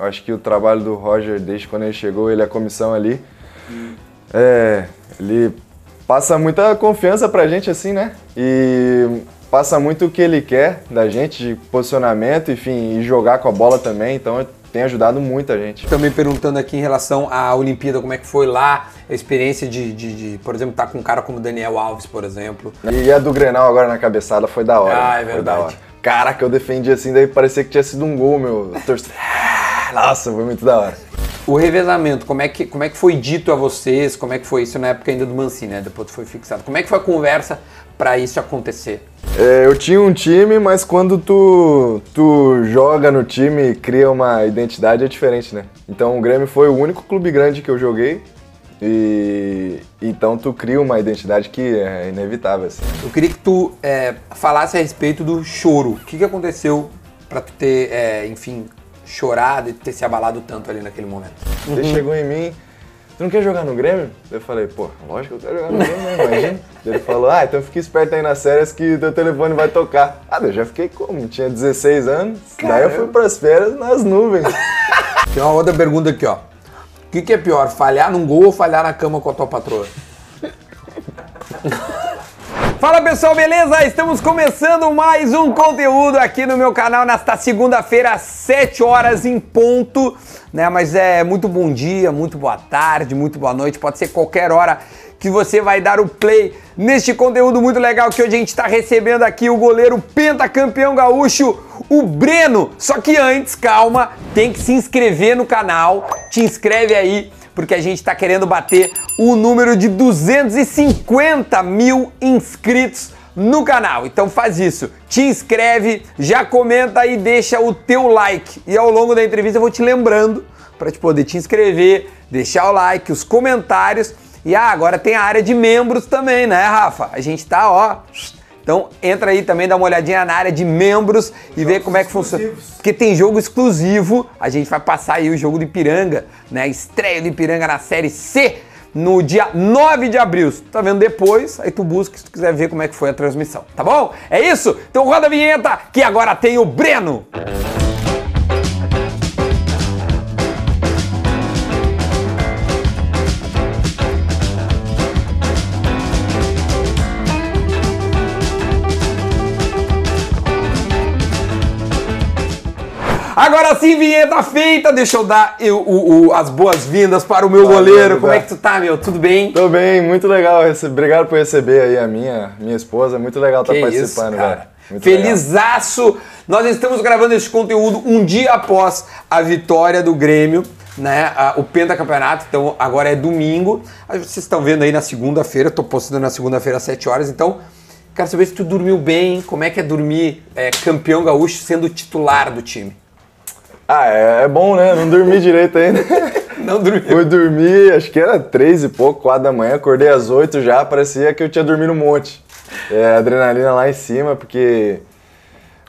Eu acho que o trabalho do Roger, desde quando ele chegou, ele é comissão ali, é, ele passa muita confiança pra gente, assim, né? E passa muito o que ele quer da gente, de posicionamento, enfim, e jogar com a bola também, então tem ajudado muito a gente. Também perguntando aqui em relação à Olimpíada, como é que foi lá, a experiência de, de, de por exemplo, estar tá com um cara como Daniel Alves, por exemplo. E a do Grenal agora na cabeçada foi da hora. Ah, é foi verdade. da hora. Caraca, eu defendi assim, daí parecia que tinha sido um gol, meu. Nossa, foi muito da hora. O revezamento, como é, que, como é que foi dito a vocês? Como é que foi isso na época ainda do Mancini, né? Depois foi fixado. Como é que foi a conversa para isso acontecer? É, eu tinha um time, mas quando tu, tu joga no time e cria uma identidade é diferente, né? Então o Grêmio foi o único clube grande que eu joguei. E então tu cria uma identidade que é inevitável. Assim. Eu queria que tu é, falasse a respeito do choro. O que, que aconteceu para tu ter, é, enfim, chorado e ter se abalado tanto ali naquele momento? Ele uhum. chegou em mim, tu não quer jogar no Grêmio? Eu falei, pô, lógico que eu quero jogar no Grêmio, né? Imagina. Ele falou, ah, então fique esperto aí nas férias que teu telefone vai tocar. Ah, eu já fiquei como? Tinha 16 anos, Caramba. daí eu fui pras férias nas nuvens. Tem uma outra pergunta aqui, ó. O que, que é pior, falhar num gol ou falhar na cama com a tua patroa? Fala pessoal, beleza? Estamos começando mais um conteúdo aqui no meu canal nesta segunda-feira, às 7 horas em ponto, né? Mas é muito bom dia, muito boa tarde, muito boa noite, pode ser qualquer hora que você vai dar o play neste conteúdo muito legal que hoje a gente está recebendo aqui o goleiro pentacampeão gaúcho, o Breno. Só que antes, calma, tem que se inscrever no canal, te inscreve aí, porque a gente está querendo bater o número de 250 mil inscritos no canal. Então faz isso, te inscreve, já comenta e deixa o teu like. E ao longo da entrevista eu vou te lembrando para te poder te inscrever, deixar o like, os comentários e ah, agora tem a área de membros também, né, Rafa? A gente tá, ó. Então entra aí também, dá uma olhadinha na área de membros e vê como é que funciona. Porque tem jogo exclusivo. A gente vai passar aí o jogo do Ipiranga, né? Estreia do Ipiranga na série C no dia 9 de abril. Tu tá vendo depois, aí tu busca se tu quiser ver como é que foi a transmissão, tá bom? É isso? Então roda a vinheta que agora tem o Breno. Agora sim, vinheta feita. Deixa eu dar eu, o, o, as boas-vindas para o meu goleiro. Como é que tu tá, meu? Tudo bem? Tô bem, muito legal. Obrigado por receber aí a minha, minha esposa. Muito legal estar tá participando, isso, velho. Felizaço! Nós estamos gravando esse conteúdo um dia após a vitória do Grêmio, né? O pentacampeonato, então agora é domingo. Vocês estão vendo aí na segunda-feira, estou postando na segunda-feira às 7 horas, então quero saber se tu dormiu bem, como é que é dormir é, campeão gaúcho sendo titular do time. Ah, é, é bom, né? Não dormi direito ainda. Não dormi. Fui dormir, acho que era três e pouco, quatro da manhã, acordei às oito já, parecia que eu tinha dormido um monte. É, adrenalina lá em cima, porque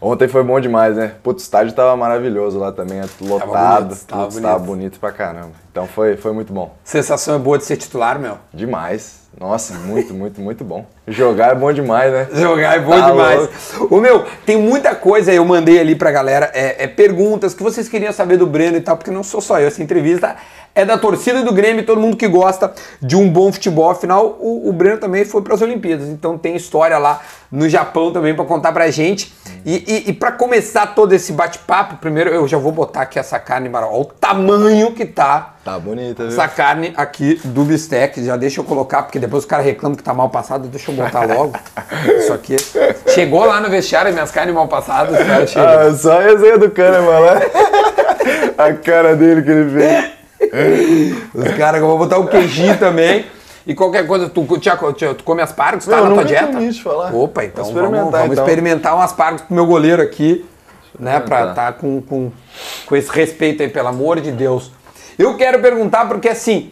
ontem foi bom demais, né? Putz, o estádio tava maravilhoso lá também, lotado, tava bonito, tava, bonito. tava bonito pra caramba. Então foi, foi muito bom. Sensação é boa de ser titular, meu? Demais. Nossa, muito, muito, muito bom. Jogar é bom demais, né? Jogar é bom tá demais. O meu, tem muita coisa eu mandei ali pra galera, é, é, perguntas que vocês queriam saber do Breno e tal, porque não sou só eu, essa entrevista é da torcida do Grêmio, todo mundo que gosta de um bom futebol. Afinal, o, o Breno também foi para as Olimpíadas, então tem história lá no Japão também para contar pra gente. E, e, e para começar todo esse bate-papo, primeiro eu já vou botar aqui essa carne maral, olha o tamanho que tá. Tá bonita, viu? Essa carne aqui do bistec, já deixa eu colocar, porque depois os caras reclamam que tá mal passado, deixa eu botar logo. Isso aqui. Chegou lá no vestiário, minhas carnes mal passadas, cara chega. Ah, só a resenha do Kahneman lá. a cara dele que ele fez. Os caras, eu vou botar o queijinho também. E qualquer coisa, tu, tu, tu come aspargos? Tá na tua dieta? Isso falar. Opa, então vamos experimentar, vamos, então. experimentar um aspargos pro meu goleiro aqui, né? Pra estar tá com, com, com esse respeito aí, pelo amor de Deus. Eu quero perguntar porque assim,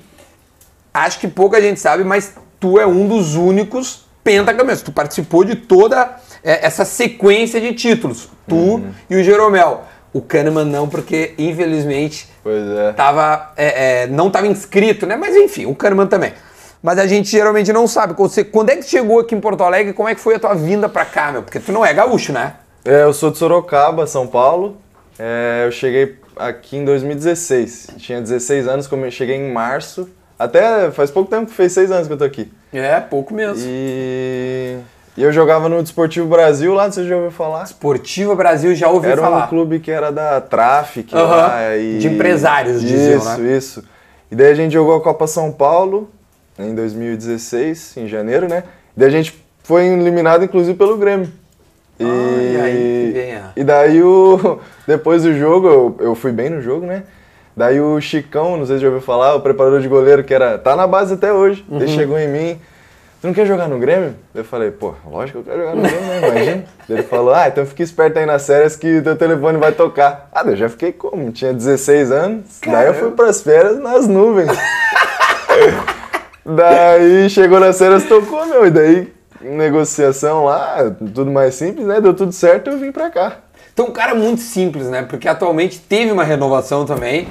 acho que pouca gente sabe, mas tu é um dos únicos pentacampeões. Tu participou de toda é, essa sequência de títulos. Tu uhum. e o Jeromel. O Kahneman não, porque infelizmente é. Tava, é, é, não estava inscrito, né? Mas enfim, o Kahneman também. Mas a gente geralmente não sabe. Quando é que chegou aqui em Porto Alegre? Como é que foi a tua vinda para cá, meu? Porque tu não é gaúcho, né? É, eu sou de Sorocaba, São Paulo. É, eu cheguei aqui em 2016. Tinha 16 anos, como eu cheguei em março. Até faz pouco tempo que fez 6 anos que eu tô aqui. É, pouco mesmo. E, e eu jogava no Desportivo Brasil lá, você já ouviu falar? Esportiva Brasil já ouviu Era falar. um clube que era da Traffic Aham, lá. E... de empresários, isso, diziam, né? Isso, isso. E daí a gente jogou a Copa São Paulo em 2016, em janeiro, né? E daí a gente foi eliminado, inclusive, pelo Grêmio. E, Ah, e aí e daí o. Depois do jogo, eu, eu fui bem no jogo, né? Daí o Chicão, não sei se já ouviu falar, o preparador de goleiro, que era. tá na base até hoje. Uhum. Ele chegou em mim. Tu não quer jogar no Grêmio? Eu falei, pô, lógico que eu quero jogar no Grêmio, né? Imagina. Ele falou, ah, então fica esperto aí nas férias que teu telefone vai tocar. Ah, eu já fiquei como? Tinha 16 anos. Daí eu fui pras férias nas nuvens. daí chegou nas férias, tocou, meu. E daí, negociação lá, tudo mais simples, né? Deu tudo certo, eu vim pra cá. Então, um cara muito simples, né? Porque atualmente teve uma renovação também.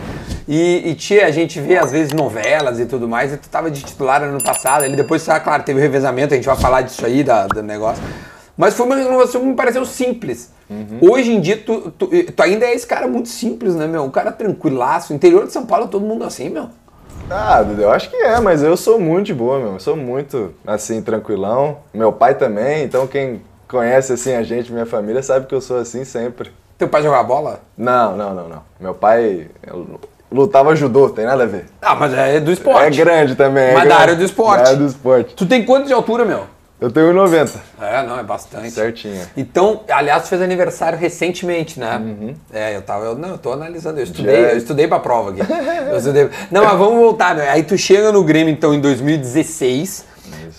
E, e tia, a gente vê às vezes novelas e tudo mais, e tu tava de titular ano passado, ele depois, tá, claro, teve o revezamento, a gente vai falar disso aí, da, do negócio. Mas foi uma renovação que me pareceu simples. Hoje em dia, tu, tu, tu ainda é esse cara muito simples, né, meu? Um cara tranquilaço. Interior de São Paulo, todo mundo assim, meu. Ah, eu acho que é, mas eu sou muito de boa, meu. Eu sou muito, assim, tranquilão. Meu pai também, então quem conhece, assim, a gente, minha família, sabe que eu sou assim sempre. Teu pai jogava bola? Não, não, não, não. Meu pai lutava judô, tem nada a ver. Ah, mas é do esporte. É grande também. é Mas da grande. área do esporte. Da área do esporte. Tu tem quanto de altura, meu? Eu tenho 1,90. É, não, é bastante. Certinho. Então, aliás, tu fez aniversário recentemente, né? É, eu tava. Eu, não, eu tô analisando. Eu estudei, Já- eu estudei pra prova aqui. Eu estudei- Não, mas vamos voltar, né? Aí tu chega no Grêmio, então, em 2016,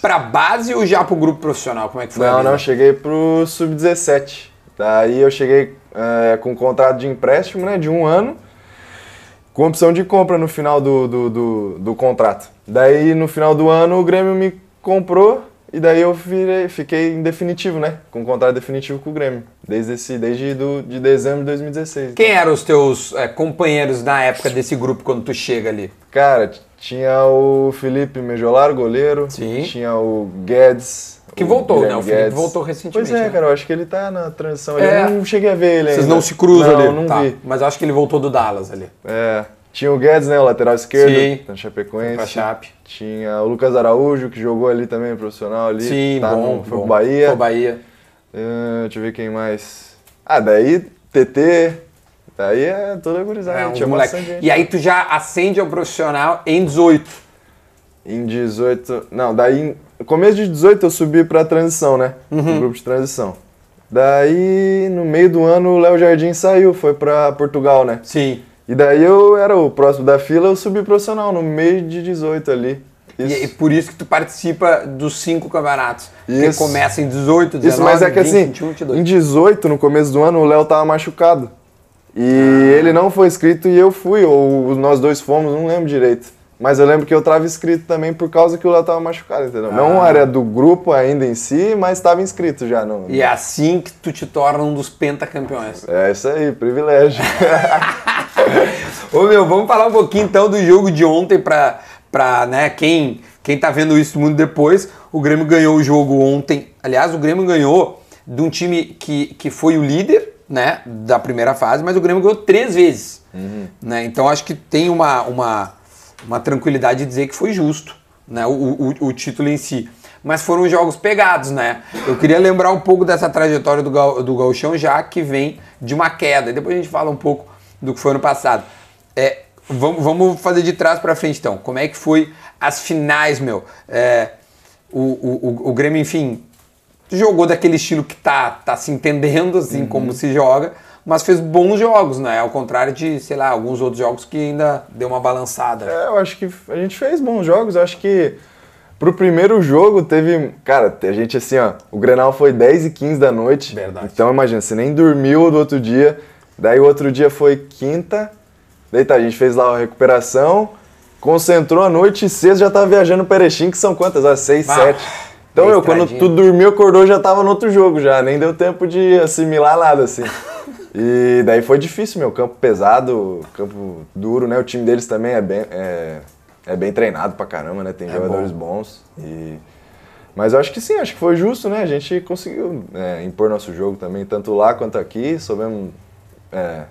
pra base ou já pro grupo profissional? Como é que foi? Não, não, cheguei pro Sub-17. Daí eu cheguei é, com um contrato de empréstimo, né, de um ano, com opção de compra no final do, do, do, do contrato. Daí no final do ano o Grêmio me comprou e daí eu virei, fiquei em definitivo, né, com um contrato definitivo com o Grêmio, desde, esse, desde do, de dezembro de 2016. Quem eram os teus é, companheiros na época desse grupo quando tu chega ali? Cara, tinha o Felipe Mejolar, goleiro, Sim. tinha o Guedes. Que voltou, Guilherme né? O Felipe Guedes. voltou recentemente, Pois é, né? cara, eu acho que ele tá na transição ali. É. Eu não cheguei a ver ele Vocês ainda. não se cruzam não, ali? Não, Tá, vi. Mas acho que ele voltou do Dallas ali. É, tinha o Guedes, né, o lateral esquerdo, Sim. da Chapecoense. Pra Chape. Tinha o Lucas Araújo, que jogou ali também, profissional ali. Sim, tá bom. no- foi bom. pro Bahia. Foi pro Bahia. É, deixa eu ver quem mais. Ah, daí TT. Daí é toda gurizada. É, moleque. bastante gente. E aí tu já acende ao profissional em 18. Em 18. Não, daí. No começo de 18 eu subi pra transição, né? Uhum. No grupo de transição. Daí, no meio do ano, o Léo Jardim saiu, foi pra Portugal, né? Sim. E daí eu era o próximo da fila, eu subi profissional, no meio de 18 ali. Isso. E, e por isso que tu participa dos cinco campeonatos. Porque Isso. começa em 18, 19, Isso, mas é que 20, assim, 21, 22. em 18, no começo do ano, o Léo tava machucado. E ele não foi inscrito e eu fui, ou nós dois fomos, não lembro direito. Mas eu lembro que eu tava inscrito também por causa que o Léo tava machucado, entendeu? Não Ah. era do grupo ainda em si, mas estava inscrito já. No... E é assim que tu te torna um dos pentacampeões. É isso aí, privilégio. Ô meu, vamos falar um pouquinho então do jogo de ontem pra, pra né, quem, quem tá vendo isso muito depois. O Grêmio ganhou o jogo ontem. Aliás, o Grêmio ganhou de um time que, que foi o líder, né, da primeira fase, mas o Grêmio ganhou três vezes. Né? Então acho que tem uma, uma, uma tranquilidade de dizer que foi justo, né, o, o, o título em si. Mas foram jogos pegados, né? Eu queria lembrar um pouco dessa trajetória do, Gal, do Gauchão, já que vem de uma queda. Depois a gente fala um pouco do que foi ano passado. É, vamos, vamos fazer de trás para frente então. Como é que foi as finais, meu? É, o, o, o, o Grêmio, enfim, jogou daquele estilo que tá, tá se entendendo, assim como se joga, mas fez bons jogos, né? Ao contrário de, sei lá, alguns outros jogos que ainda deu uma balançada. É, eu acho que a gente fez bons jogos. Eu acho que pro primeiro jogo teve. Cara, a gente assim, ó. O Grenal foi 10 e 15 da noite. Verdade. Então imagina, você nem dormiu do outro dia. Daí o outro dia foi quinta. Daí tá, a gente fez lá a recuperação. Concentrou a noite e sexta já tava viajando para Erechim, que são quantas? Às 6, Ah, 7. Então, bem eu, quando tu dormiu, acordou, já tava no outro jogo já. Nem deu tempo de assimilar nada, assim. E daí foi difícil, meu. Campo pesado, campo duro, né? O time deles também é bem, é, é bem treinado pra caramba, né? Tem É jogadores bons. E... Mas eu acho que sim, acho que foi justo, né? A gente conseguiu é, impor nosso jogo também, tanto lá quanto aqui. Soubemos. é,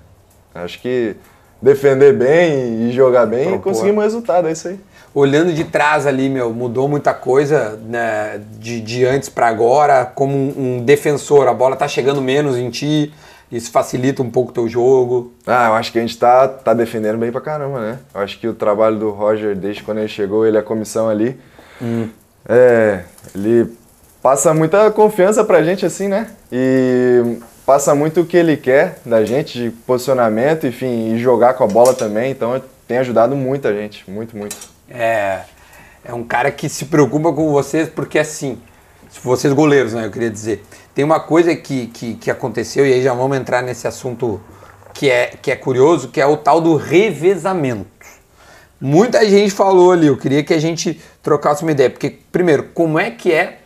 acho que defender bem e jogar bem Propor. e conseguimos resultado, é isso aí. Olhando de trás ali, meu, mudou muita coisa né, de, de antes para agora, como um, um defensor, a bola tá chegando menos em ti, isso facilita um pouco o teu jogo? Ah, eu acho que a gente tá, tá defendendo bem pra caramba, né? Eu acho que o trabalho do Roger, desde quando ele chegou, ele é a comissão ali, hum. é, ele passa muita confiança pra gente, assim, né? E passa muito o que ele quer da gente, de posicionamento, enfim, e jogar com a bola também, então tem ajudado muito a gente, muito, muito. É, é um cara que se preocupa com vocês, porque assim, vocês goleiros, né, eu queria dizer, tem uma coisa que, que, que, aconteceu, e aí já vamos entrar nesse assunto que é, que é curioso, que é o tal do revezamento. Muita gente falou ali, eu queria que a gente trocasse uma ideia, porque, primeiro, como é que é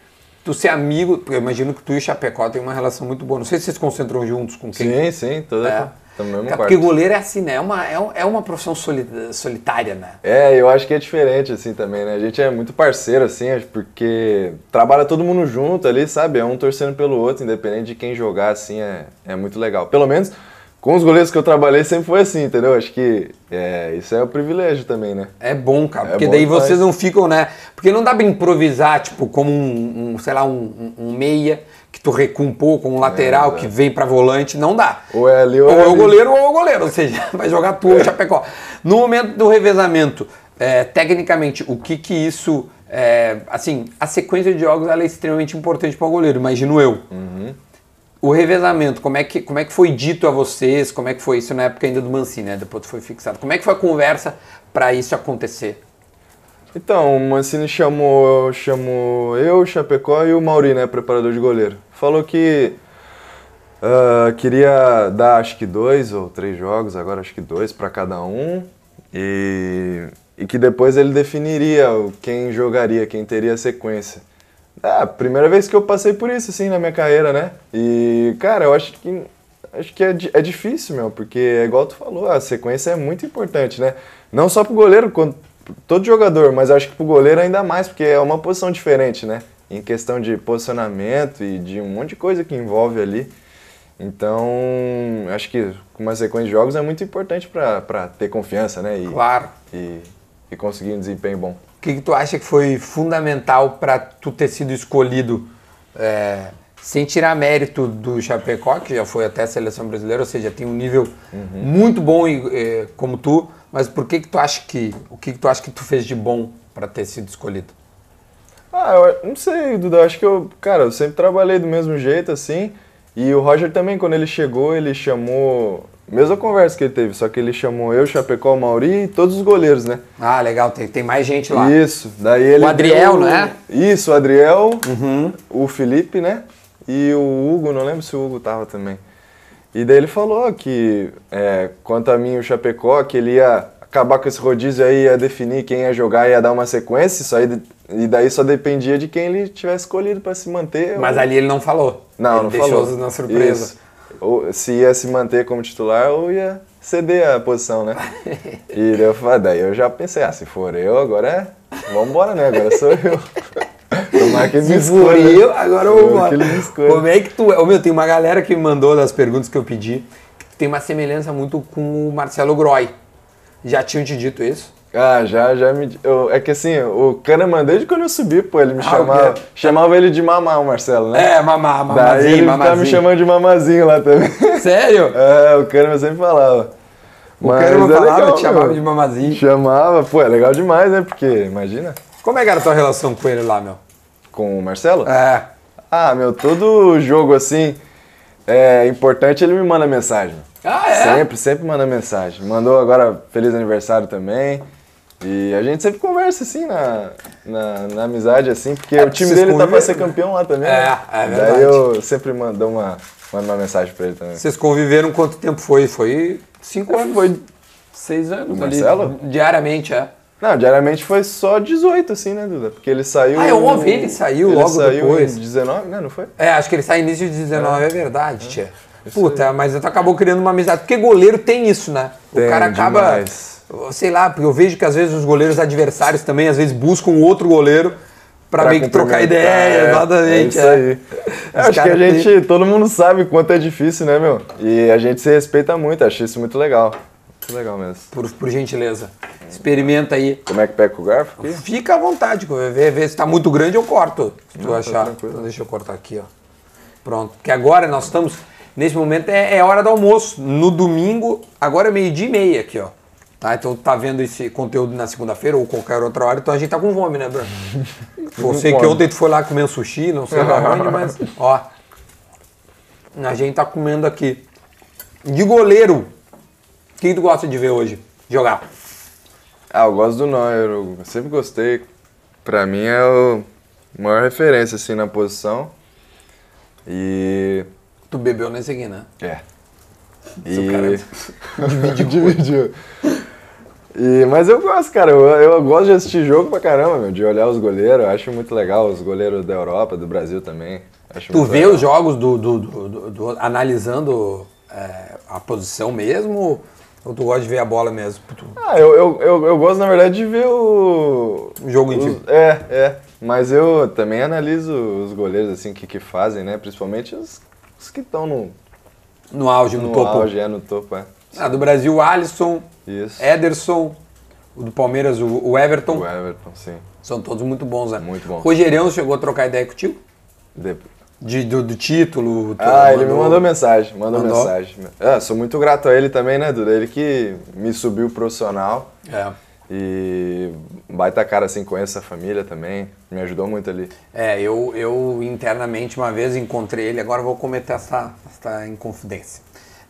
tu ser amigo, porque eu imagino que tu e o Chapecó tem uma relação muito boa, não sei se vocês se concentram juntos com quem? Sim, sim, toda é. Também é porque goleiro é assim, né? É uma, é, é uma profissão solitária, né? É, eu acho que é diferente, assim, também, né? A gente é muito parceiro, assim, porque trabalha todo mundo junto ali, sabe? É um torcendo pelo outro, independente de quem jogar, assim, é, é muito legal. Pelo menos com os goleiros que eu trabalhei sempre foi assim, entendeu? Acho que é, isso é o um privilégio também, né? É bom, cara, é porque daí demais. vocês não ficam, né? Porque não dá pra improvisar, tipo, como um, um sei lá, um, um, meia que tu recua um pouco, um lateral é, que vem pra volante, não dá. Ou é ali ou, ou é, é o goleiro ou é o goleiro, ou seja, vai jogar tu ou Chapecó. No momento do revezamento, é, tecnicamente, o que que isso... É, assim, a sequência de jogos ela é extremamente importante para o goleiro, imagino eu. Uhum. O revezamento, como é, que, como é que foi dito a vocês? Como é que foi isso na época ainda do Mancini, né? Depois foi fixado. Como é que foi a conversa para isso acontecer? Então, o Mancini chamou, chamou eu, o Chapecó e o Mauri, né? Preparador de goleiro. Falou que uh, queria dar acho que dois ou três jogos, agora acho que dois para cada um. E, e que depois ele definiria quem jogaria, quem teria sequência. É a primeira vez que eu passei por isso, assim, na minha carreira, né? E, cara, eu acho que acho que é, é difícil, meu, porque é igual tu falou, a sequência é muito importante, né? Não só pro goleiro, quando, todo jogador, mas acho que pro goleiro ainda mais, porque é uma posição diferente, né? Em questão de posicionamento e de um monte de coisa que envolve ali. Então, acho que uma sequência de jogos é muito importante para ter confiança, né? E, claro. E, e conseguir um desempenho bom que, que tu acha que foi fundamental para tu ter sido escolhido, é, sem tirar mérito do Chapecó, que já foi até a seleção brasileira, ou seja, tem um nível uhum. muito bom é, como tu, mas por que que tu acha que, o que que tu acha que tu fez de bom para ter sido escolhido? Ah, eu não sei, Duda, acho que eu, cara, eu sempre trabalhei do mesmo jeito, assim, e o Roger também, quando ele chegou, ele chamou Mesma conversa que ele teve, só que ele chamou eu, Chapecó, Mauri e todos os goleiros, né? Ah, legal, tem, tem mais gente lá. Isso, daí ele. O Adriel, deu... né? Isso, o Adriel, uhum. o Felipe, né? E o Hugo, não lembro se o Hugo tava também. E daí ele falou que, é, quanto a mim, o Chapecó, que ele ia acabar com esse rodízio aí, ia definir quem ia jogar, ia dar uma sequência, isso aí, e daí só dependia de quem ele tivesse escolhido para se manter. Mas ou... ali ele não falou. Não, ele não deixou falou. na surpresa. Isso ou se ia se manter como titular ou ia ceder a posição, né? E daí eu, falei, daí eu já pensei, ah, se for eu, agora é. Vambora, né? Agora sou eu. Tomar que me for eu, agora eu vou. Como é que tu é? Ô, meu, tem uma galera que me mandou das perguntas que eu pedi, que tem uma semelhança muito com o Marcelo Groy. Já tinham te dito isso? Ah, já, já me. Eu, é que assim, o Kahneman, desde quando eu subi, pô, ele me ah, chamava. Chamava ele de mamá, o Marcelo, né? É, mamá, mamazinho, Daí ele mamazinho. me chamando de mamazinho lá também. Sério? É, o Kahneman sempre falava. O Mas Kahneman é falava, legal, te chamava meu. de mamazinho. Chamava, pô, é legal demais, né? Porque, imagina. Como é que era a tua relação com ele lá, meu? Com o Marcelo? É. Ah, meu, todo jogo assim, é importante, ele me manda mensagem. Ah, é? Sempre, sempre manda mensagem. Mandou agora feliz aniversário também. E a gente sempre conversa assim na, na, na amizade, assim, porque é, o time dele tá pra ser campeão lá também. É, né? é verdade. Daí eu sempre mando uma, mando uma mensagem pra ele também. Vocês conviveram quanto tempo foi? Foi cinco anos? Foi seis anos. O Marcelo? Ali, diariamente, é. Não, diariamente foi só 18, assim, né, Duda? Porque ele saiu. Ah, eu ouvi, ele saiu ele logo saiu depois. Em 19, né? Não foi? É, acho que ele sai início de 19, é, é verdade, é. tia. Puta, mas tu acabou criando uma amizade. Porque goleiro tem isso, né? Tem, o cara acaba. Demais sei lá, porque eu vejo que às vezes os goleiros adversários também às vezes buscam outro goleiro para meio que trocar ideia, é, exatamente. É isso é. aí. acho que a gente, todo mundo sabe quanto é difícil, né, meu? E a gente se respeita muito, acho isso muito legal. Que legal mesmo. por, por gentileza. Experimenta aí. Como é que pega o garfo aqui? Fica à vontade, ver, ver se tá muito grande eu corto. Se tu Não, tá achar. tranquilo. Então deixa eu cortar aqui, ó. Pronto. Porque agora nós estamos. Nesse momento é, é hora do almoço. No domingo, agora é meio-dia e meia aqui, ó. Tá? Então tá vendo esse conteúdo na segunda-feira ou qualquer outra hora, então a gente tá com fome, né, Bruno? Você que fome. ontem tu foi lá comer um sushi, não sei da onde, mas. Ó. A gente tá comendo aqui. De goleiro. Quem tu gosta de ver hoje? Jogar. Ah, eu gosto do Neuer, eu sempre gostei. Pra mim é o maior referência, assim, na posição. E... Tu bebeu nesse aqui, né? É. Seu cara Dividiu. Dividiu. E, mas eu gosto, cara. Eu, eu gosto de assistir jogo pra caramba, meu, de olhar os goleiros. Eu acho muito legal os goleiros da Europa, do Brasil também. Acho Tu vê legal. os jogos do, do- do- do- do- analisando é, a posição mesmo? Ou tu gosta de ver a bola mesmo? Tu- Ah, eu, eu, eu, eu gosto, na verdade, de ver o. O jogo em. É, é. Mas eu também analiso os goleiros, assim, que, que fazem, né? Principalmente os, os que estão no, No auge, no, no topo. auge, é, no topo, é. Ah, do Brasil, Alisson, Isso. Ederson, o do Palmeiras, o, o Everton. O Everton, sim. São todos muito bons, né? Muito bom. Rogerião chegou a trocar ideia contigo? De- De, do, do título? tu Ah, ele me mandou mensagem, mandou, Mandou? mensagem. Ah, sou muito grato a ele também, né, Duda? Ele que me subiu profissional É. e baita cara, assim, conheço a família também, me ajudou muito ali. É, eu, eu internamente uma vez encontrei ele, agora vou cometer essa, essa inconfidência.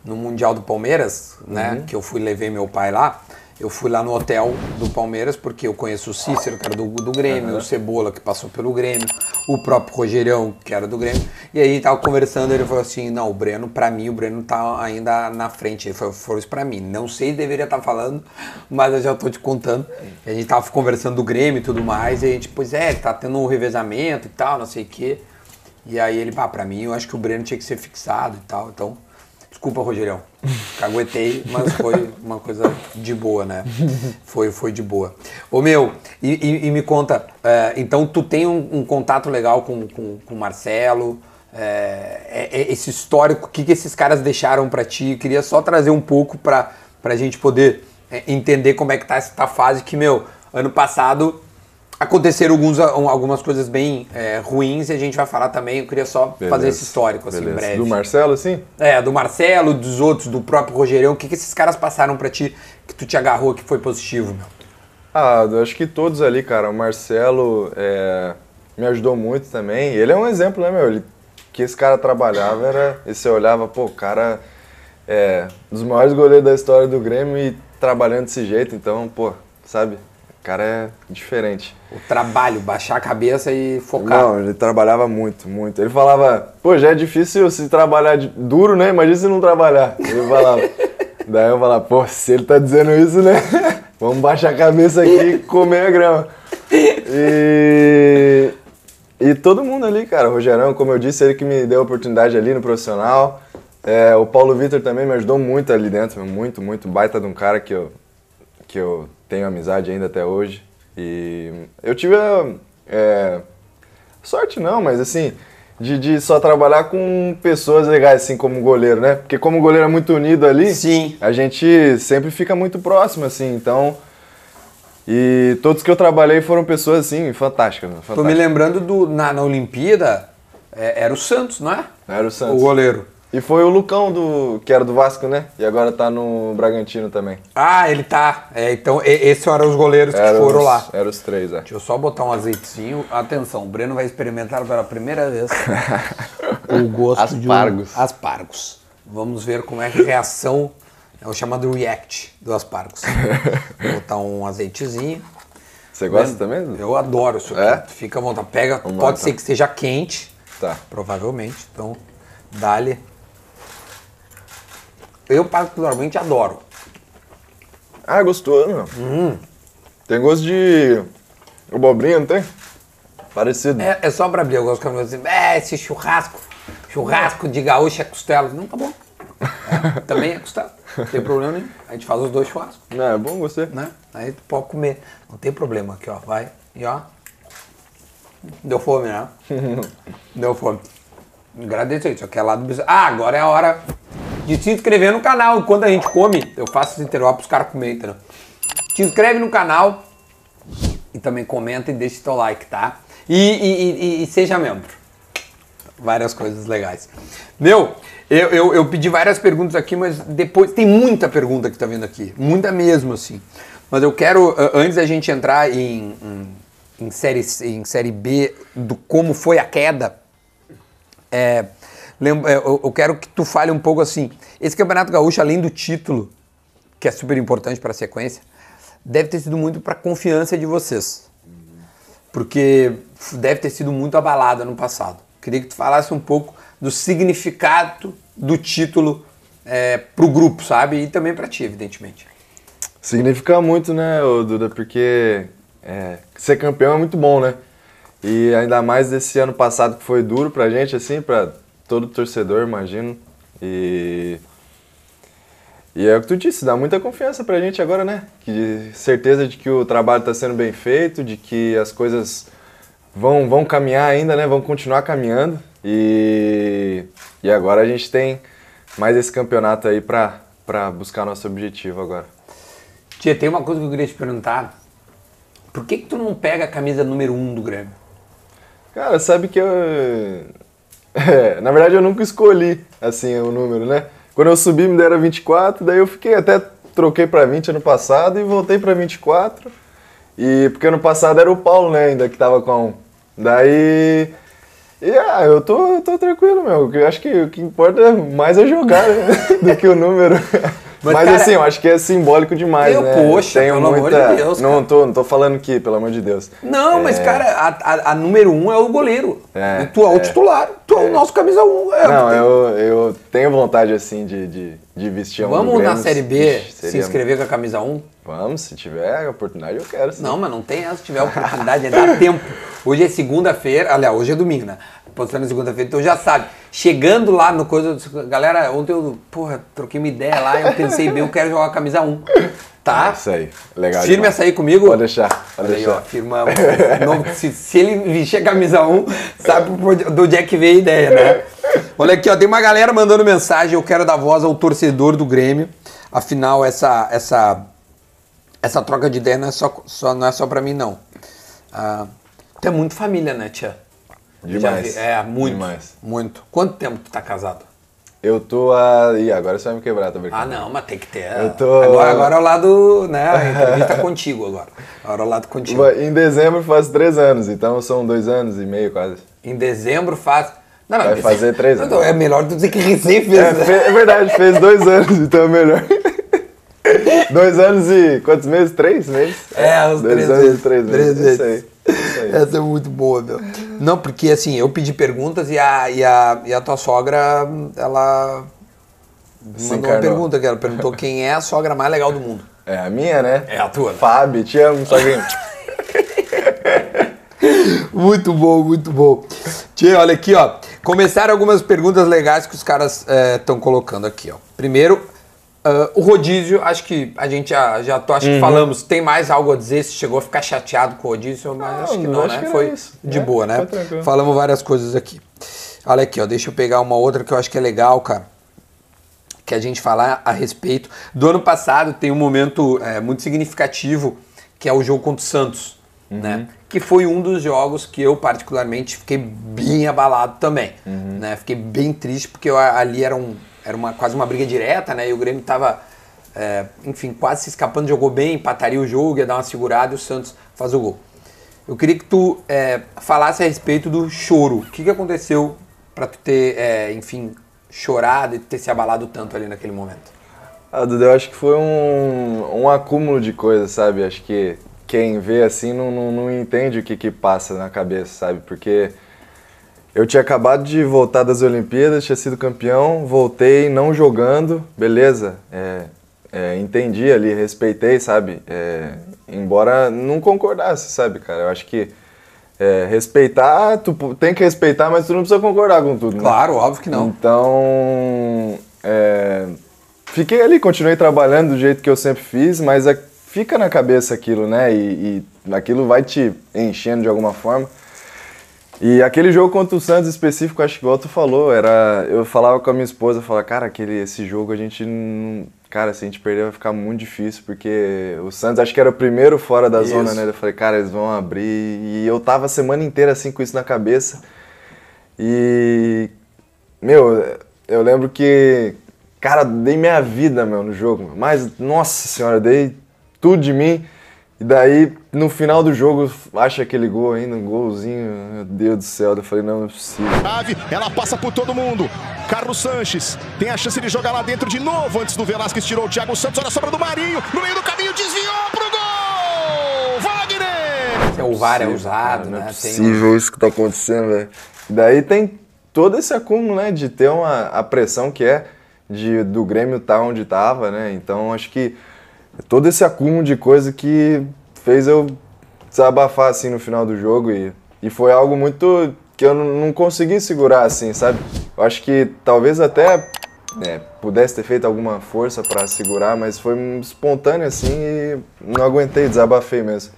No Mundial do Palmeiras, né, Uhum. que eu fui levei meu pai lá, eu fui lá no hotel do Palmeiras, porque eu conheço o Cícero, que era do, do Grêmio, o Cebola, que passou pelo Grêmio, o próprio Rogerão, que era do Grêmio, e aí tava conversando, ele falou assim, não, o Breno, pra mim, o Breno tá ainda na frente, ele falou, falou isso pra mim, não sei se deveria estar falando, mas eu já tô te contando, E a gente tava conversando do Grêmio e tudo mais, e a gente, pois é, tá tendo um revezamento e tal, não sei o quê, e aí ele, pá, pra mim, eu acho que o Breno tinha que ser fixado e tal, então... Desculpa, Rogerão. Caguetei, mas foi uma coisa de boa, né? Foi, foi de boa. Ô meu, e, e- e me conta, é, então tu tem um, um contato legal com, com, com Marcelo, é, é- é esse histórico, o que, que esses caras deixaram pra ti? Queria só trazer um pouco pra, pra gente poder é, entender como é que tá essa fase que, meu, ano passado aconteceram alguns, algumas coisas bem é, ruins e a gente vai falar também, eu queria só fazer Beleza. esse histórico, assim, Beleza. breve. Do Marcelo, assim? É, do Marcelo, dos outros, do próprio Rogerão, o que, que esses caras passaram pra ti que tu te agarrou que foi positivo, meu? Ah, eu acho que todos ali, cara. O Marcelo é, me ajudou muito também. Ele é um exemplo, né, meu? Ele, que esse cara trabalhava era. E você olhava, pô, o cara é um dos maiores goleiros da história do Grêmio e trabalhando desse jeito, então, pô, sabe? O cara é diferente. O trabalho, baixar a cabeça e focar. Não, ele trabalhava muito, muito. Ele falava, pô, já é difícil se trabalhar de- duro, né? Imagina se não trabalhar. Ele falava. Daí eu falava, pô, se ele tá dizendo isso, né? Vamos baixar a cabeça aqui e comer a grama. E, e todo mundo ali, cara. O Rogerão, como eu disse, ele que me deu a oportunidade ali no profissional. É, o Paulo Vitor também me ajudou muito ali dentro, muito, muito. Baita de um cara que eu, que eu tenho amizade ainda até hoje. E eu tive a, é, sorte não, mas assim, de, de só trabalhar com pessoas legais, assim, como goleiro, né? Porque como o goleiro é muito unido ali, Sim. a gente sempre fica muito próximo, assim, então... E todos que eu trabalhei foram pessoas, assim, fantásticas. né? Tô me lembrando do, na, na Olimpíada, é, era o Santos, não é? Era o O Santos. goleiro. E foi o Lucão, do, que era do Vasco, né? E agora tá no Bragantino também. Ah, ele tá. É, então, e- esses eram os goleiros que Era foram os, lá. Era os três, é. Deixa eu só botar um azeitezinho. Atenção, o Breno vai experimentar pela primeira vez o gosto Aspargos. de um aspargos. Vamos ver como é que a reação é o chamado react do aspargos. Vou botar um azeitezinho. Você gosta também? Dudu? Eu adoro isso aqui. É? Fica à vontade. Pega, Vamos pode lá, ser então. que esteja quente, Tá. provavelmente. Então, dá-lhe. Eu particularmente adoro. Ah, gostoso, meu. Hum. Tem gosto de abobrinha, não tem? Parecido. É, é só pra abrir. Eu gosto quando você é, esse churrasco, churrasco de gaúcha é costela. Não, tá bom. É, também é costela. Não tem problema nenhum. A gente faz os dois churrascos, Não, é bom, gostei. né? Aí tu pode comer. Não tem problema aqui, ó. Vai. E ó. Deu fome, né? Deu fome. Agradeço isso. Aqui é lá do Ah, agora é a hora de se inscrever no canal. Enquanto a gente come, eu faço esse intervalo pros caras comerem, entendeu? Te inscreve no canal e também comenta e deixa teu like, tá? E, e, e, e seja membro. Várias coisas legais. Meu, eu, eu, eu, pedi várias perguntas aqui, mas depois tem muita pergunta que tá vindo aqui. Muita mesmo, assim. Mas eu quero, antes da gente entrar em, em, em série, em série B do como foi a queda, é, eu quero que tu fale um pouco assim. Esse Campeonato Gaúcho, além do título, que é super importante para a sequência, deve ter sido muito para a confiança de vocês. Porque deve ter sido muito abalada no passado. Queria que tu falasse um pouco do significado do título é, para o grupo, sabe? E também para ti, evidentemente. Significa muito, né, Duda? Porque é, ser campeão é muito bom, né? E ainda mais desse ano passado que foi duro pra gente, assim, pra todo torcedor, imagino. E e é o que tu disse, dá muita confiança pra gente agora, né? Que certeza de que o trabalho está sendo bem feito, de que as coisas vão, vão caminhar ainda, né? Vão continuar caminhando. E, e agora a gente tem mais esse campeonato aí pra, pra buscar nosso objetivo agora. Tia, tem uma coisa que eu queria te perguntar. Por que, que tu não pega a camisa número 1 um do Grêmio? Cara, sabe que eu. É, na verdade eu nunca escolhi assim o número, né? Quando eu subi me deram 24, daí eu fiquei até troquei para 20 ano passado e voltei para 24. E porque ano passado era o Paulo, né, ainda que tava com a 1. Daí e ah, eu tô, tô tranquilo, meu. Eu acho que o que importa mais é jogar né? do que o número. Mas, Mas cara, assim, eu acho que é simbólico demais, eu, né? Poxa, Tenho pelo muita... amor de Deus. Não tô, não tô falando que, pelo amor de Deus. Não, é... mas cara, a, a, a, número um é o goleiro. É, tu é o é, titular, tu é, o é. nosso camisa um. É, não, eu, eu tenho vontade, assim, de, de, de vestir um Vamos na Série B se inscrever com a camisa 1? Vamos, se tiver a oportunidade, eu quero. Sim. Não, mas não tem essa, se tiver a oportunidade, é dar tempo. Hoje é segunda-feira, aliás, hoje é domingo, né? Postando segunda-feira, então já sabe. Chegando lá no coisa, galera, ontem eu, porra, troquei uma ideia lá, eu pensei bem, eu quero jogar a camisa 1. Tá? É isso aí, legal. Firme essa aí comigo? Pode deixar, pode deixar. Aí, ó, firmamos. se, se ele vestir a camisa 1, sabe do onde é que veio a ideia, né? Olha aqui, ó, tem uma galera mandando mensagem, eu quero dar voz ao torcedor do Grêmio. Afinal, essa, essa, essa troca de ideia não é só, só, não é só pra mim, não. Ah, tu é muito família, né, tia? Demais. é, muito. Demais. Muito. Quanto tempo tu tá casado? Eu tô a. Ih, agora você vai me quebrar, tô brincando. Ah, não, mas tem que ter. Eu tô... Agora, agora é o lado, né? A entrevista contigo agora. Agora é o lado contigo. Em dezembro faz três anos, então são dois anos e meio quase. Em dezembro faz. Não, não, vai fazer três anos. Então, é melhor tu dizer que recém fez. É, né? é verdade, fez dois anos, então é melhor. dois anos e quantos meses? Três meses? É, uns dois três anos meses. e três meses. Três meses. Essa é muito boa, meu. Não, porque assim, eu pedi perguntas e a, e a, e a tua sogra, ela Se mandou encarnou. uma pergunta que ela perguntou quem é a sogra mais legal do mundo. É a minha, né? É a tua. Né? Fábio, te amo, sogrinho. muito bom, muito bom. Tia, olha aqui, ó. Começaram algumas perguntas legais que os caras estão é, colocando aqui, ó. Primeiro, Uh, o rodízio, acho que a gente já, já tô, acho uhum. que falamos, tem mais algo a dizer, se chegou a ficar chateado com o rodízio, mas não, acho que não, acho né? Que foi isso. de é, boa, né? Falamos várias coisas aqui. Olha aqui, ó, deixa eu pegar uma outra que eu acho que é legal, cara. Que a gente falar a respeito. Do ano passado tem um momento é, muito significativo, que é o jogo contra o Santos, uhum. né? Que foi um dos jogos que eu particularmente fiquei bem abalado também, uhum. né? Fiquei bem triste porque eu, ali era um era uma, quase uma briga direta, né? E o Grêmio estava, é, enfim, quase se escapando, jogou bem, empataria o jogo, ia dar uma segurada e o Santos faz o gol. Eu queria que tu é, falasse a respeito do choro. O que, que aconteceu para tu ter, é, enfim, chorado e ter se abalado tanto ali naquele momento? Ah, Dudu, eu acho que foi um, um acúmulo de coisas, sabe? Acho que quem vê assim não, não, não entende o que, que passa na cabeça, sabe? Porque eu tinha acabado de voltar das Olimpíadas, tinha sido campeão, voltei não jogando, beleza. É, é, entendi ali, respeitei, sabe? É, embora não concordasse, sabe, cara? Eu acho que é, respeitar, tu tem que respeitar, mas tu não precisa concordar com tudo, né? Claro, óbvio que não. Então, é, fiquei ali, continuei trabalhando do jeito que eu sempre fiz, mas é, fica na cabeça aquilo, né? E, e aquilo vai te enchendo de alguma forma. E aquele jogo contra o Santos específico, acho que igual tu falou, era. Eu falava com a minha esposa, falava, cara, aquele, esse jogo a gente não. Cara, se a gente perder vai ficar muito difícil, porque o Santos acho que era o primeiro fora da Isso. zona, né? Eu falei, cara, eles vão abrir. E eu tava a semana inteira assim com isso na cabeça. E. Meu, eu lembro que. Cara, dei minha vida, meu, no jogo. Mas, nossa senhora, dei tudo de mim. E daí, no final do jogo, acha aquele gol ainda, um golzinho. Meu Deus do céu. Eu falei, não, não é possível. Trave, ela passa por todo mundo. Carlos Sanches tem a chance de jogar lá dentro de novo antes do Velasquez tirou o Thiago Santos. Olha a sobra do Marinho, no meio do caminho desviou pro gol! Wagner! O VAR é possível, usado, cara, Não é né? possível isso que tá acontecendo, velho. Daí tem todo esse acúmulo, né, de ter uma, a pressão que é de, do Grêmio estar onde tava, né? Então acho que todo esse acúmulo de coisa que fez eu desabafar assim no final do jogo e, e foi algo muito que eu não, consegui segurar assim, sabe? Eu acho que talvez até né, pudesse ter feito alguma força para segurar, mas foi espontâneo assim e não aguentei, desabafei mesmo.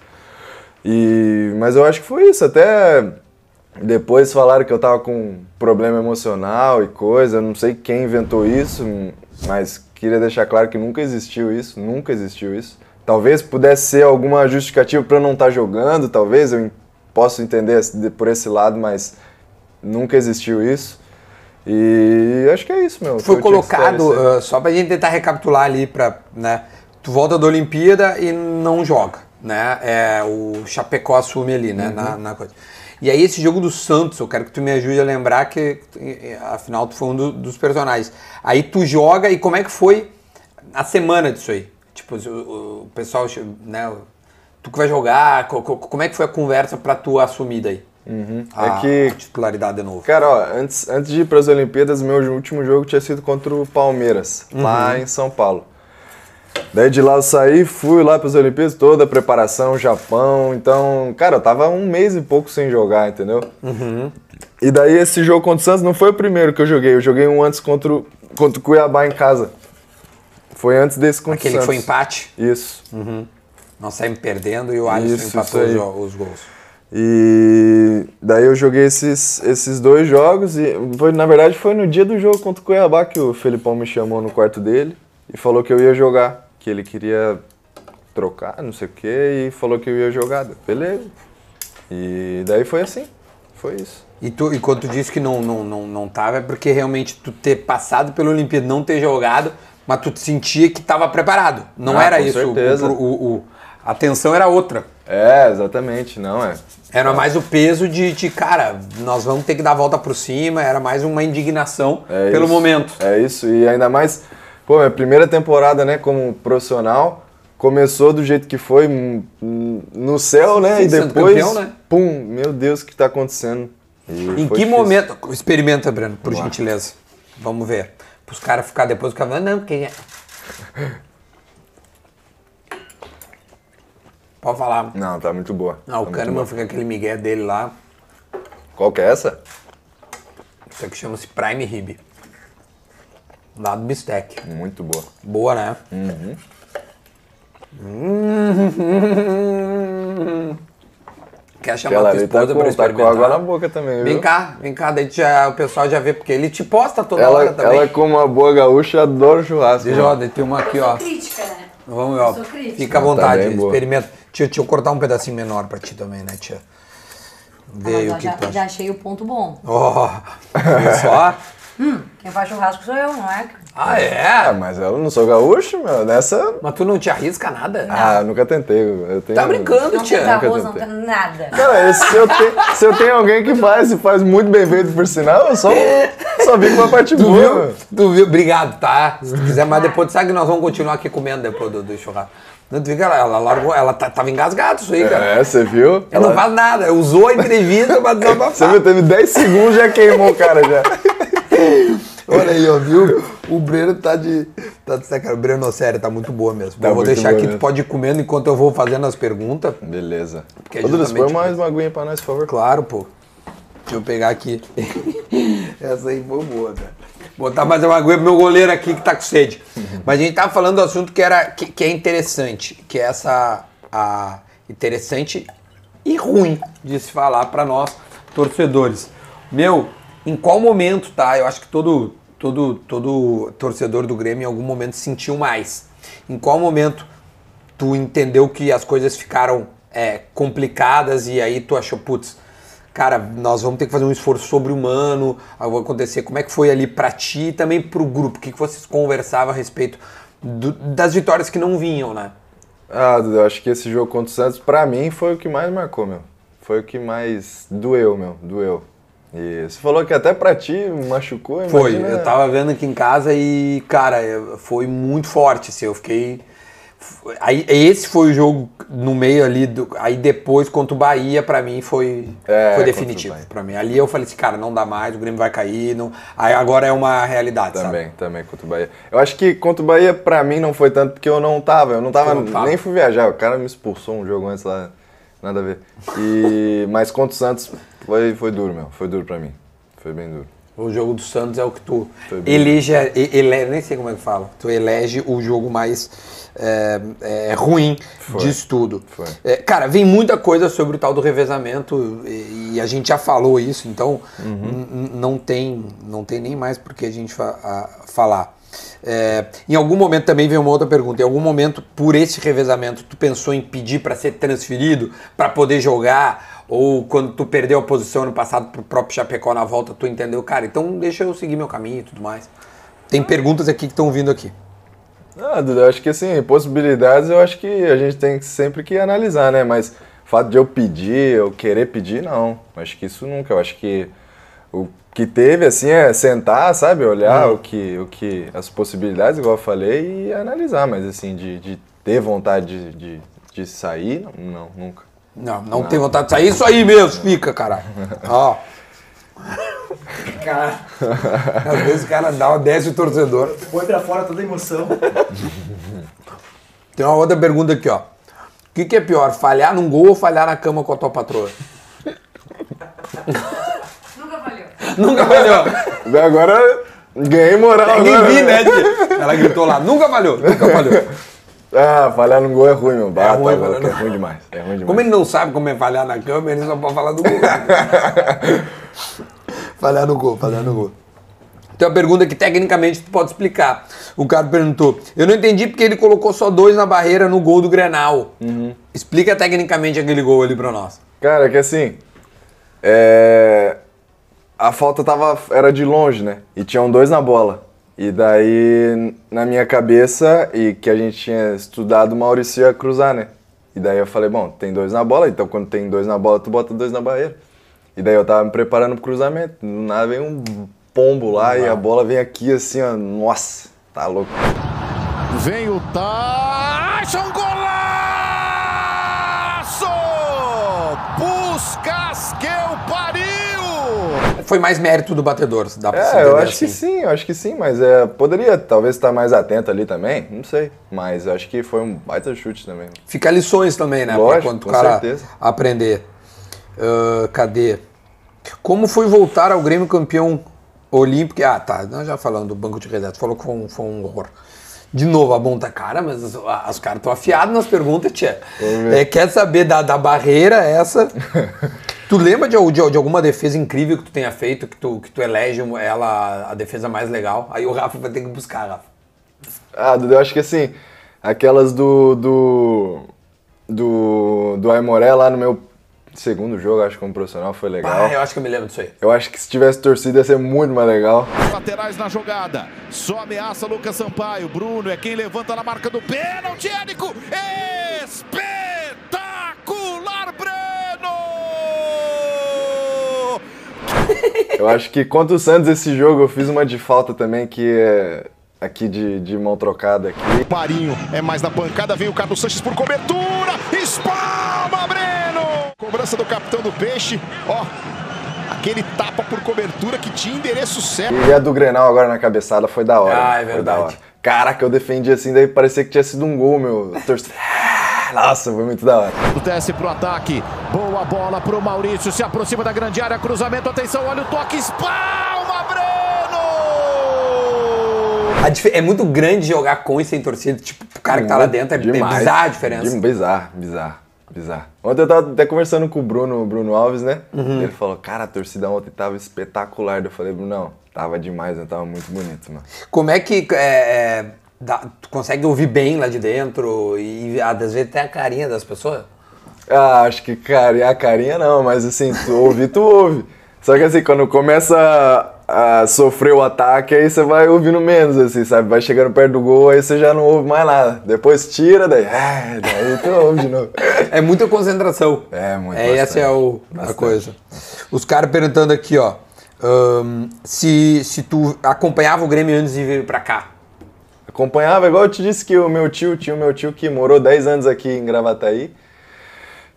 E, mas eu acho que foi isso, até depois falaram que eu tava com problema emocional e coisa, eu não sei quem inventou isso, mas queria deixar claro que nunca existiu isso, nunca existiu isso. Talvez pudesse ser alguma justificativa para não estar jogando, talvez eu posso entender por esse lado, mas nunca existiu isso. E acho que é isso, meu. Foi colocado, ah, só pra gente tentar recapitular ali, pra, né? Tu volta da Olimpíada e não joga, né? É, o Chapecó assume ali, né? Uhum. Na, na coisa. E aí esse jogo do Santos, eu quero que tu me ajude a lembrar que, afinal, tu foi um do- dos personagens. Aí tu joga e como é que foi a semana disso aí? Tipo, o, o pessoal, né? Tu que vai jogar, co- co- como é que foi a conversa pra tu assumir daí? A, É que- a titularidade de novo. Cara, ó, antes, antes de ir para as Olimpíadas, meu último jogo tinha sido contra o Palmeiras, lá em São Paulo. Daí de lá eu saí, fui lá para as Olimpíadas, toda a preparação, Japão. Então, cara, eu tava um mês e pouco sem jogar, entendeu? E daí esse jogo contra o Santos não foi o primeiro que eu joguei. Eu joguei um antes contra o, contra o Cuiabá em casa. Foi antes desse contra Aquele o Santos. foi empate, Isso. nós saímos perdendo e o Alisson Isso, empatou isso os, os gols. E daí eu joguei esses, esses dois jogos e foi, na verdade foi no dia do jogo contra o Cuiabá que o Felipão me chamou no quarto dele e falou que eu ia jogar, que ele queria trocar, não sei o que, e falou que eu ia jogar. Beleza. E daí foi assim, foi isso. E, tu, e quando tu disse que não, não, não, não tava, é porque realmente tu ter passado pela Olimpíada, não ter jogado, mas tu sentia que tava preparado. Não Ah, era isso. certeza. O, o- o- a tensão era outra. É, exatamente, não é. Era mais o peso de, de, cara, nós vamos ter que dar a volta por cima, era mais uma indignação É pelo isso. momento. É isso, e ainda mais, pô, minha primeira temporada, né, como profissional, começou do jeito que foi, hum, hum, no céu, né, Sim, e depois, campeão, né? pum, meu Deus, o que tá acontecendo? E Em que difícil. momento. Experimenta, Breno, por gentileza. Vamos ver. Para os caras ficar depois ficar. Não, porque. Pode falar. Não, tá muito boa. Não, o tá Kahneman fica aquele migué dele lá. Qual que é essa? Isso aqui chama-se Prime Rib. Lá do Bistec. Muito boa. Boa, né? Uhum. Hum. Quer chamar Aquela tua tá esposa com, pra tá com experimentar? água na boca também, viu? Vem cá, vem cá, daí já, o pessoal já vê, porque ele te posta toda Ela, hora também. ela como uma boa gaúcha, adora churrasco. Deixa ó, tem uma aqui, ó. Crítica, né? Vamos, Eu ó. sou crítica. Fica à tá vontade, boa. experimenta. Tia, deixa eu cortar um pedacinho menor pra ti também, né, tia? Vê aí Ah, o que já, tu acha. já achei o ponto bom. Ó, viu só? Quem faz churrasco sou eu, não é? Ah, Ah, é? mas eu não sou gaúcho, meu. Nessa. Mas tu não te arrisca nada? Ah, nunca tentei. Eu tenho... Tá brincando, Não tia. tem arroz, não tem nada. Cara, se eu, tenho, se eu tenho alguém que faz e faz muito bem feito por sinal, eu só, só vim com uma parte Tu boa. viu? Tu viu? Obrigado, tá? Se tu quiser, mas depois tu sabe que nós vamos continuar aqui comendo depois do, do churrasco. Não, tu viu que ela, ela largou, ela tá- tava engasgada isso aí, cara. É, você viu? Ela não faz nada, usou a entrevista pra Você desabafar. viu, teve 10 segundos já queimou o cara já. Olha aí, ó, viu? O Breno tá de. Tá de sacanagem. O Breno, sério, tá muito boa mesmo. Tá eu vou deixar aqui, tu mesmo. pode ir comendo enquanto eu vou fazendo as perguntas. Beleza. Porque é Dudas, põe mais uma aguinha pra nós, por favor. Claro, pô. Deixa eu pegar aqui. Essa aí foi boa, cara. Botar mais uma aguinha pro meu goleiro aqui que tá com sede. Mas a gente tava falando do assunto que, era, que, que é interessante, que é essa. A, interessante e ruim de se falar pra nós. torcedores. Meu, em qual momento, tá? Eu acho que todo, todo, todo torcedor do Grêmio em algum momento sentiu mais. Em qual momento tu entendeu que as coisas ficaram é, complicadas e aí tu achou, putz, cara, nós vamos ter que fazer um esforço sobre-humano, algo acontecer. Como é que foi ali pra ti e também pro grupo? O que, que vocês conversavam a respeito do- das vitórias que não vinham, né? Ah, Dudu, acho que esse jogo contra o Santos, pra mim, foi o que mais marcou, meu. Foi o que mais doeu, meu. Doeu. E você falou que até pra ti machucou, Foi, imagina- eu tava vendo aqui em casa e, cara, foi muito forte, assim, eu fiquei... Aí, esse foi o jogo no meio ali, do, aí depois contra o Bahia, pra mim, foi, É, foi definitivo. Pra mim, ali eu falei assim, cara, não dá mais, o Grêmio vai cair, não... aí agora é uma realidade, Também, sabe? também, contra o Bahia. Eu acho que contra o Bahia, pra mim, não foi tanto porque eu não tava. Eu não tava, Eu não tava. nem fui viajar. O cara me expulsou um jogo antes lá, nada a ver. E, mas contra o Santos, foi, foi duro, meu. Foi duro pra mim. Foi bem duro. O jogo do Santos é o que tu Foi elege, e- ele, nem sei como é que fala, tu elege o jogo mais é, é, ruim disso tudo. Foi. É, cara, vem muita coisa sobre o tal do revezamento e, e a gente já falou isso, então n- não, tem, não tem nem mais por que a gente fa- a- falar. É, em algum momento também vem uma outra pergunta. Em algum momento, por esse revezamento, tu pensou em pedir para ser transferido, para poder jogar? Ou quando tu perdeu a posição ano passado pro próprio Chapecó na volta, tu entendeu, cara, então deixa eu seguir meu caminho e tudo mais. Tem perguntas aqui que estão vindo aqui. Ah, eu acho que assim, possibilidades eu acho que a gente tem sempre que analisar, né? Mas o fato de eu pedir, eu querer pedir, não. Acho que isso nunca. Eu acho que o que teve, assim, é sentar, sabe? Olhar o, que, o que. as possibilidades, igual eu falei, e analisar. Mas assim, de, de ter vontade de, de, de sair, não, não, nunca. Não, não, tem vontade de sair. Isso aí mesmo, fica, caralho. Ó. Cara, às vezes o cara dá uma desce o torcedor. Põe pra fora toda a emoção. Tem uma outra pergunta aqui, ó. O que, que é pior, falhar num gol ou falhar na cama com a tua patroa? Nunca valeu. Nunca falhou. Agora ganhei moral, Ninguém vi, né? né? Ela gritou lá, nunca falhou, nunca falhou. Ah, falhar no gol é ruim, meu. Bah, ruim, tá falhar é no- ruim demais. É ruim demais. Como ele não sabe como é falhar na cama, ele só pode falar do gol. falhar no gol, falhar no gol. Tem uma pergunta que tecnicamente tu pode explicar. O cara perguntou: Eu não entendi porque ele colocou só dois na barreira no gol do Grenal. Explica tecnicamente aquele gol ali pra nós. Cara, que assim. é, A falta tava. Era de longe, né? E tinham dois na bola. E daí, na minha cabeça, e que a gente tinha estudado, o Maurício ia cruzar, né? E daí eu falei, bom, tem dois na bola, então quando tem dois na bola, tu bota dois na barreira. E daí eu tava me preparando pro cruzamento. Do nada vem um pombo lá e a bola vem aqui assim, ó. Nossa, tá louco. Vem o Tyson, golaço! Puscas que pariu! Foi mais mérito do batedor, dá pra É, eu acho que assim. sim, eu acho que sim, mas é, poderia talvez estar mais atento ali também, não sei. Mas acho que foi um baita chute também. Fica lições também, né? Lógico, pra quando o cara certeza. aprender. Ah, cadê? Como foi voltar ao Grêmio campeão olímpico? Ah, tá. Nós já falando do banco de reserva. Falou que foi um, foi um horror. De novo, a monta cara, mas os caras estão afiados nas perguntas, tia. É, quer saber da, da barreira essa? tu lembra de, de, de alguma defesa incrível que tu tenha feito, que tu, que tu elege ela a defesa mais legal? Aí o Rafa vai ter que buscar, Rafa. Ah, Dudu, eu acho que assim, aquelas do. do. do, do Aimoré lá no meu segundo jogo, acho que como profissional, foi legal. Ah, eu acho que eu me lembro disso aí. Eu acho que se tivesse torcida ia ser muito mais legal. Laterais na jogada. Só ameaça Lucas Sampaio. Bruno é quem levanta na marca do pênalti. Érico. Espetacular! Eu acho que contra o Santos esse jogo eu fiz uma de falta também que é aqui de, de mão trocada aqui. Marinho é mais na pancada. Vem o Carlos Sanches por cobertura. Espalma, Breno! Cobrança do capitão do Peixe. Ó, aquele tapa por cobertura que tinha endereço certo. E a do Grenal agora na cabeçada foi da hora. Ah, é foi verdade. da hora. Caraca, eu defendi assim, daí parecia que tinha sido um gol, meu. Nossa, foi muito da hora. Desce pro ataque. Boa bola pro Maurício. Se aproxima da grande área. Cruzamento. Atenção, olha o toque. Espalma, Breno! É muito grande jogar com e sem torcida. Tipo, o cara que tá lá dentro é, é Demais. bizarra a diferença. Bizarro, bizarro. Bizarro. Ontem eu tava até conversando com o Bruno, Bruno Alves, né? Uhum. Ele falou, cara, a torcida ontem tava espetacular. Eu falei, Bruno, não, tava demais, né? Tava muito bonito, mano. Como é que é, é, dá- tu consegue ouvir bem lá de dentro e às vezes até a carinha das pessoas? Ah, acho que carinha, a carinha não, mas assim, tu ouve, tu ouve. Só que assim, quando começa a, sofrer o ataque, aí você vai ouvindo menos, assim, sabe? Vai chegando perto do gol, aí você já não ouve mais nada. Depois tira, daí, ah, daí tu ouve de novo. É muita concentração. É, muito, É, essa é o, a coisa. Os caras perguntando aqui, ó. ahn, se, se tu acompanhava o Grêmio antes de vir pra cá. Acompanhava, igual eu te disse que o meu tio, tinha o meu tio que morou 10 anos aqui em Gravataí.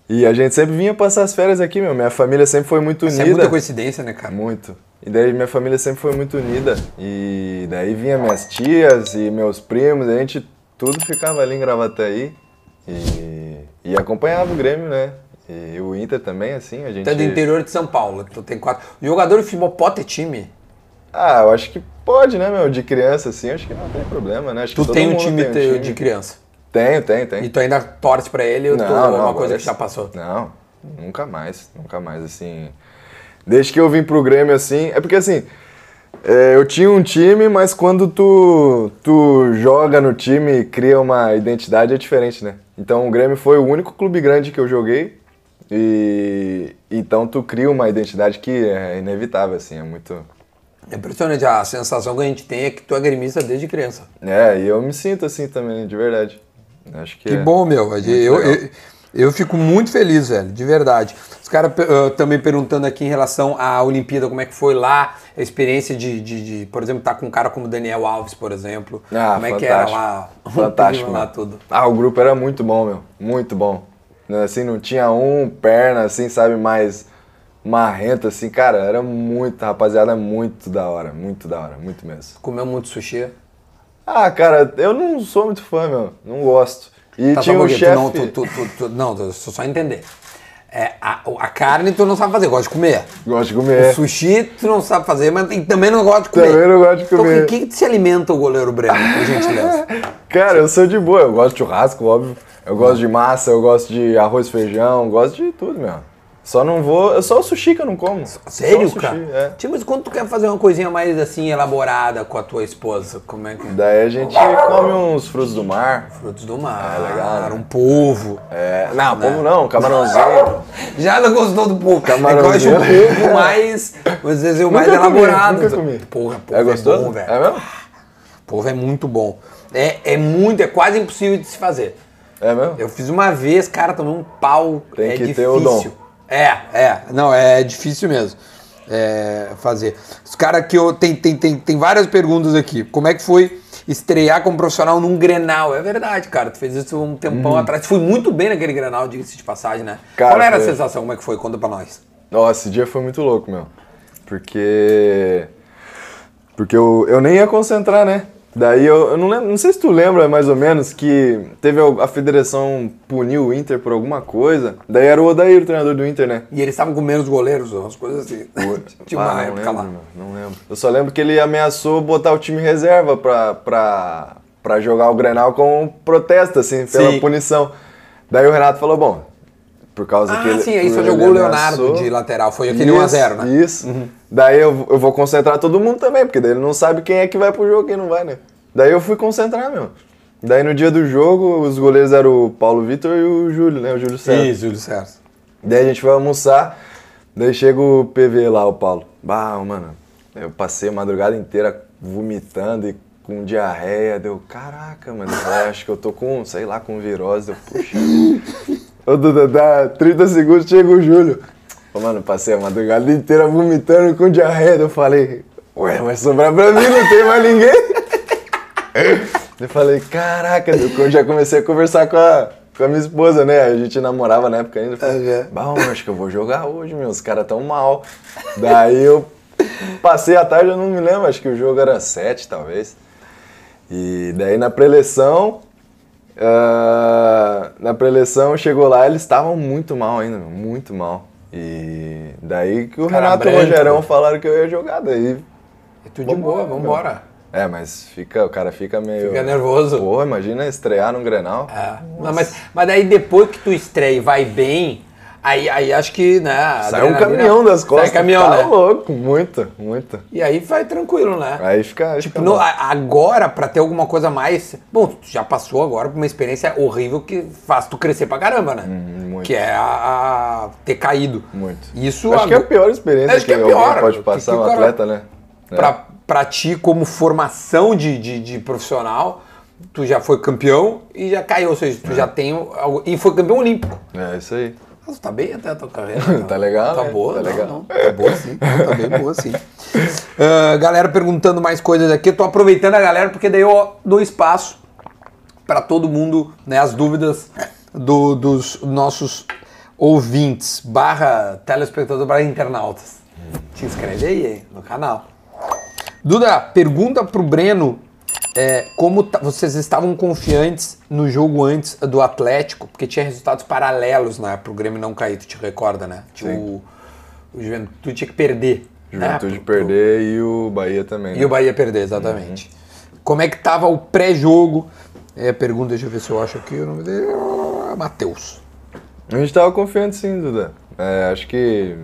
E a gente sempre vinha passar as férias aqui, meu. Minha família sempre foi muito Isso é unida. muita coincidência, né, cara? Muito. E daí minha família sempre foi muito unida. E daí vinha minhas tias e meus primos, a gente tudo ficava ali em Gravataí. E, e acompanhava o Grêmio, né? E o Inter também, assim, a gente... Tu é do interior de São Paulo, tu tem quatro. Jogador de futebol pode ter time? Ah, eu acho que pode, né, meu? De criança, assim, acho que não tem problema, né? Acho que Tu tem um time, tem te- de criança. Tenho, tenho, tenho. E tu ainda torce pra ele ou tu, é uma agora coisa que já passou? Não, nunca mais, nunca mais, assim. Desde que eu vim pro Grêmio, assim, é porque assim, é, eu tinha um time, mas quando tu, tu joga no time e cria uma identidade é diferente, né? Então o Grêmio foi o único clube grande que eu joguei e então tu cria uma identidade que é inevitável, assim, é muito... É impressionante, a sensação que a gente tem é que tu é gremista desde criança. É, e eu me sinto assim também, de verdade. Acho que Que é. bom, meu. Eu, eu, eu fico muito feliz, velho, de verdade. Os caras uh, também perguntando aqui em relação à Olimpíada, como é que foi lá, a experiência de, de, de, por exemplo, estar com um cara como o Daniel Alves, por exemplo. Ah, como é que era lá? Fantástico, lá tudo. Ah, o grupo era muito bom, meu. Muito bom. Né, Assim, não tinha um perna, assim, sabe, mais marrento, assim. Cara, era muito, rapaziada, muito da hora. Muito da hora, muito mesmo. Comeu muito sushi. Ah, cara, eu não sou muito fã, meu. Não gosto. E Tá, tinha só um chefe... tu Não, tu, tu, tu, tu- não, eu só entender. É, a, a carne tu não sabe fazer, gosta de comer. Gosto de comer. O sushi tu não sabe fazer, mas e também não gosta de comer. Também não gosto de Então, comer. o que, que se alimenta o goleiro Breno, por gentileza? Cara, eu sou de boa. Eu gosto de churrasco, óbvio. Eu gosto de massa, eu gosto de arroz, feijão, gosto de tudo, meu. Só não vou... É só o sushi que eu não como. Sério, sushi, cara? É. Tipo, mas quando tu quer fazer uma coisinha mais assim, elaborada com a tua esposa, como é que. Daí a gente come uns frutos do mar. Frutos do mar, É legal, né? um polvo. É, não, povo não, camarãozinho. Já não gostou do polvo. É Camarãozinho. gosto de um polvo mais, às vezes, o mais Nunca comi, elaborado. nunca comi. Porra, polvo É gostoso? bom, velho. É mesmo? Polvo é muito bom. É, é muito, é quase impossível de se fazer. É mesmo? Eu fiz uma vez, cara, tomei um pau. Tem é que ter difícil. o dom. É, é. Não, é difícil mesmo. É, fazer. Os caras que eu. Tem, tem, tem, tem várias perguntas aqui. Como é que foi estrear como profissional num Grenal? É verdade, cara. Tu fez isso um tempão atrás. Tu foi muito bem naquele Grenal, diga-se de passagem, né? Uhum. Cara, Qual era a foi- sensação? Como é que foi? Conta pra nós. Nossa, esse dia foi muito louco, meu. Porque. Porque eu, eu nem ia concentrar, né? Daí eu, eu não lembro, não sei se tu lembra mais ou menos que teve a a federação puniu o Inter por alguma coisa. Daí era o Odair, o treinador do Inter, né? E eles estavam com menos goleiros, umas coisas assim. Tinha uma Ah, não época lembro, lá. meu, não lembro. Eu só lembro que ele ameaçou botar o time reserva pra, pra, pra jogar o Grenal com um protesto, assim, pela Sim. punição. Daí o Renato falou, bom, por causa que Ah, ele... sim, aí ele jogou o Leonardo ameaçou- de lateral. Foi aquele 1x0, né? Isso. Daí eu, eu vou concentrar todo mundo também, porque daí ele não sabe quem é que vai pro jogo e quem não vai, né? Daí eu fui concentrar, meu. Daí no dia do jogo, os goleiros eram o Paulo Vitor e o Júlio, né? O Júlio César. Isso, Júlio César. Daí a gente foi almoçar, daí chega o PV lá, o Paulo. Bah, mano, eu passei a madrugada inteira vomitando e com diarreia. Deu, caraca, mano, acho que eu tô com, sei lá, com virose. Deu, puxa. Ô, Duda, dá 30 segundos, chega o Júlio. Ô, mano, passei a madrugada inteira vomitando com diarreia. Eu falei, ué, vai sobrar pra mim, não tem mais ninguém. Eu falei, caraca, eu já comecei a conversar com a, com a minha esposa, né? A gente namorava na época ainda. Eu Falei, Uhum. acho que eu vou jogar hoje, meu. Os caras tão mal. Daí eu passei a tarde, eu não me lembro, acho que o jogo era sete, talvez. E daí na preleção, ah, na preleção chegou lá, eles estavam muito mal ainda, muito mal. E daí que o Cara Renato e o Rogerão né? falaram que eu ia jogar, daí E tu de boa, vambora. É, mas fica, o cara fica meio. Fica nervoso. Porra, imagina estrear num Grenal. É. Não, mas, mas daí depois que tu estreia e vai bem, aí, aí acho que, né? a Sai um caminhão das costas. Sai caminhão, tá né? louco, muito, muito. E aí vai tranquilo, né? Aí fica. aí Tipo, fica no- a- agora, pra ter alguma coisa mais. Bom, tu já passou agora por uma experiência horrível que faz tu crescer pra caramba, né? Uhum, muito. Que é a, a ter caído. Muito. Isso Acho que é a pior experiência Acho que é alguém pior, pode que- passar que um o cara- atleta, né? É. pra, pra ti, como formação de, de, de profissional, tu já foi campeão e já caiu. Ou seja, É. tu já tem. E foi campeão olímpico. É isso aí. Nossa, tá bem até a tua carreira. Tá legal, Tá né? boa, Tá não, legal. não. Tá boa sim. Tá bem boa sim. Ah, galera perguntando mais coisas aqui. Tô aproveitando a galera porque daí eu dou espaço para todo mundo, né? As dúvidas do- dos nossos ouvintes, barra telespectador, barra internautas. Te inscreve aí no canal. Duda, pergunta pro Breno é, como vocês estavam confiantes no jogo antes do Atlético, porque tinha resultados paralelos né, pro Grêmio não cair, tu te recorda, né? O, o Juventude tinha que perder. né, Juventude pro- pro- perder e o Bahia também. E né? o Bahia perder, exatamente. Como é que tava o pré-jogo? É a pergunta, deixa eu ver se eu acho aqui o nome dele. Matheus. A gente tava confiante sim, Duda. É, acho que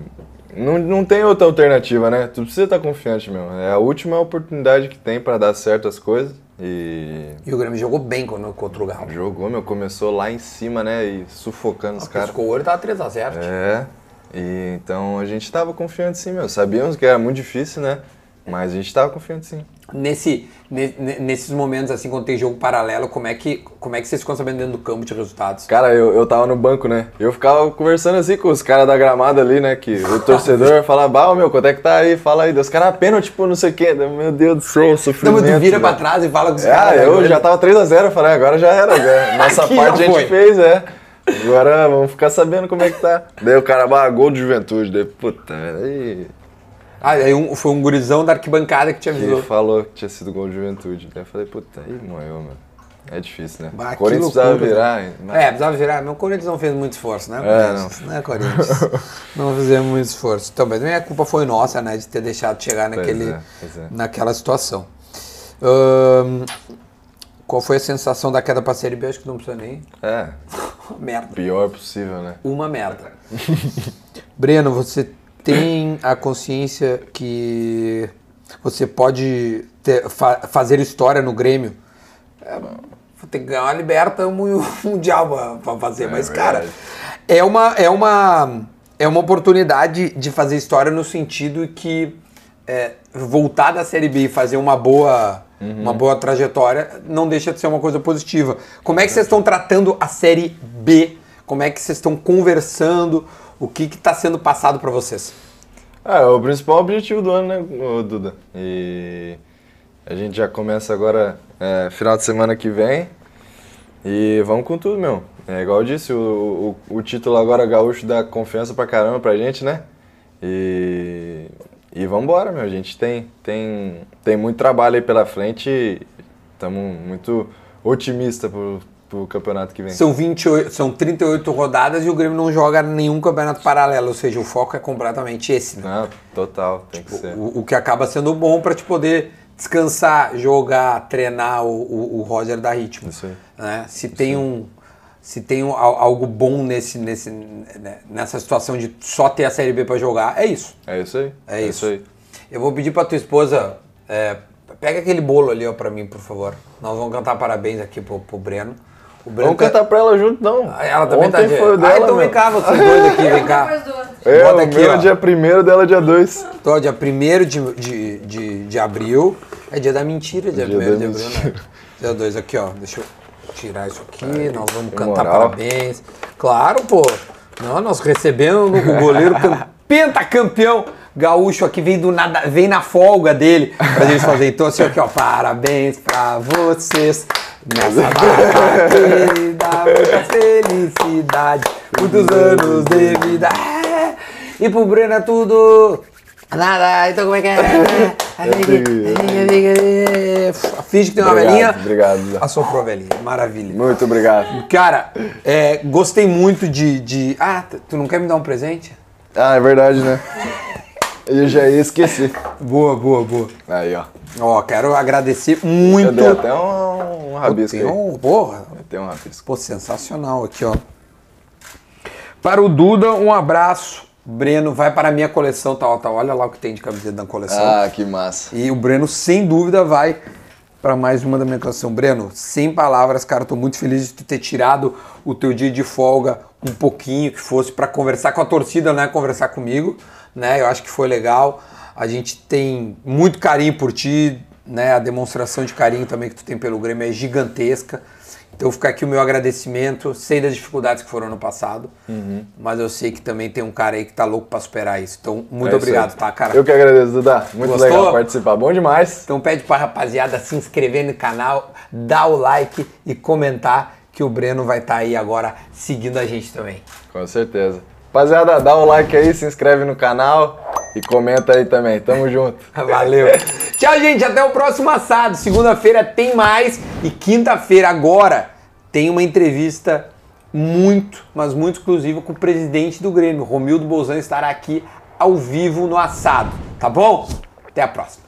não, não tem outra alternativa, né? Tu precisa estar confiante mesmo. É a última oportunidade que tem pra dar certas coisas. E E o Grêmio jogou bem contra, o Galo. jogou, meu, começou lá em cima, né? E sufocando os caras. Piscou o olho, tava 3x0. É. E então a gente tava confiante sim, meu. Sabíamos que era muito difícil, né? Mas a gente tava confiante sim. Nesse, ne- ne- nesses momentos, assim, quando tem jogo paralelo, como é que, como é que vocês ficam sabendo dentro do campo de resultados? Cara, eu, eu tava no banco, né? Eu ficava conversando assim com os caras da gramada ali, né? Que o torcedor falava, bah, meu, quanto é que tá aí? Fala aí. Os caras, pênalti, tipo, não sei o quê. Meu Deus do céu, Não, sofrimento. mas tu vira pra velho. trás e fala com os É, caras. eu né? já tava 3x0, eu falei, agora já era, já. Nossa parte a gente fez, é. Agora vamos ficar sabendo como é que tá. Daí o cara, bah, gol de juventude. Daí, puta, aí Ah, aí um, foi um gurizão da arquibancada que te avisou. falou que tinha sido gol de juventude. Daí eu falei, puta, aí moeu, meu. É difícil, né? Bah, Corinthians precisava loucura, virar. mas- É, precisava virar. Meu Corinthians não fez muito esforço, né? É, Corinthians? né, Corinthians? não fizemos muito esforço. Então, mas também a culpa foi nossa, né? De ter deixado chegar Pois naquele, é, pois é. naquela situação. Ahn, qual foi a sensação da queda pra Série B? Acho que não precisa nem. É, Merda. pior possível, né? Uma merda. Breno, você tem a consciência que você pode ter- fa- fazer história no Grêmio? É, tem que ganhar uma liberta mu- mundial pra- pra fazer, mas, cara, verdade. é uma, é, uma, é uma oportunidade de fazer história no sentido que é, voltar da Série B e fazer uma boa, uma boa trajetória não deixa de ser uma coisa positiva. Como é que vocês estão tratando a Série B? Como é que vocês estão conversando? O que está sendo passado para vocês? Ah, é o principal objetivo do ano, né, Duda? E a gente já começa agora, é, final de semana que vem. E vamos com tudo, meu. É igual eu disse, o, o, o título agora gaúcho dá confiança pra caramba pra gente, né? E, e vambora, meu. A gente tem, tem, tem muito trabalho aí pela frente e estamos muito otimistas pro, pro campeonato que vem. São 28, são 38 rodadas e o Grêmio não joga nenhum campeonato paralelo, ou seja, o foco é completamente esse, né? Não, total, tem que ser. O, o que acaba sendo bom para te poder descansar, jogar, treinar o, o, o Roger dar ritmo. Isso aí. Né? Se tem um se tem um- al- algo bom nesse, nesse, né, nessa situação de só ter a Série B para jogar, é isso. É isso aí. É isso. aí. Eu vou pedir pra tua esposa, é, pega aquele bolo ali ó, pra mim, por favor. Nós vamos cantar parabéns aqui pro, pro Breno. Vamos cantar pra ela junto, não. Ah, Ela também Ontem tá de... foi o ah, dela, então vem cá, vocês dois aqui, vem cá. Outro. É, Bota o aqui, meu ó. é dia 1 dela é dia 2. Tô, dia 1 de, de, de, de abril. É dia da mentira, dia 1 Dia de abril, né? Dia 2 aqui, ó. Deixa eu tirar isso aqui. nós vamos cantar moral. parabéns. Claro, pô. Não, nós recebemos o goleiro cam- pentacampeão gaúcho aqui, vem do nada, vem na folga dele pra gente fazer. Então, assim, aqui, ó. Parabéns pra vocês. Nessa data querida, muita felicidade, muitos anos de vida. É. E pro Breno é tudo. Nada, então como é que é? Finge que tem uma Obrigado, velhinha. obrigado, Zé. Assoprou a velhinha, maravilha. Muito obrigado. Cara, é, gostei muito de, de. Ah, tu não quer me dar um presente? Ah, é verdade, né? Eu já ia esquecer. Boa, boa, boa. Aí, ó. Ó, quero agradecer muito. Eu dei até um, um rabisco Tem aí. um, porra, Tem um rabisco. Pô, sensacional aqui, ó. Para o Duda, um abraço. Breno, vai para a minha coleção, ó, tá, olha lá o que tem de camiseta da coleção. Ah, que massa. E o Breno, sem dúvida, vai para mais uma da minha coleção. Breno, sem palavras, cara, tô muito feliz de tu ter tirado o teu dia de folga um pouquinho, que fosse para conversar com a torcida, né? Conversar comigo, né? Eu acho que foi legal. A gente tem muito carinho por ti, né? A demonstração de carinho também que tu tem pelo Grêmio é gigantesca. Então fica aqui o meu agradecimento. Sei das dificuldades que foram no passado, mas eu sei que também tem um cara aí que tá louco para superar isso. Então, muito É obrigado, tá, cara? Eu que agradeço, Duda. Muito Gostou? legal participar. Bom demais. Então pede pra rapaziada se inscrever no canal, dar o like e comentar que o Breno vai estar aí agora seguindo a gente também. Com certeza. Rapaziada, dá um like aí, se inscreve no canal e comenta aí também. Tamo junto. Valeu. Tchau, gente. Até o próximo assado. Segunda-feira tem mais e quinta-feira agora tem uma entrevista muito, mas muito exclusiva com o presidente do Grêmio. Romildo Bolzan estará aqui ao vivo no assado, tá bom? Até a próxima.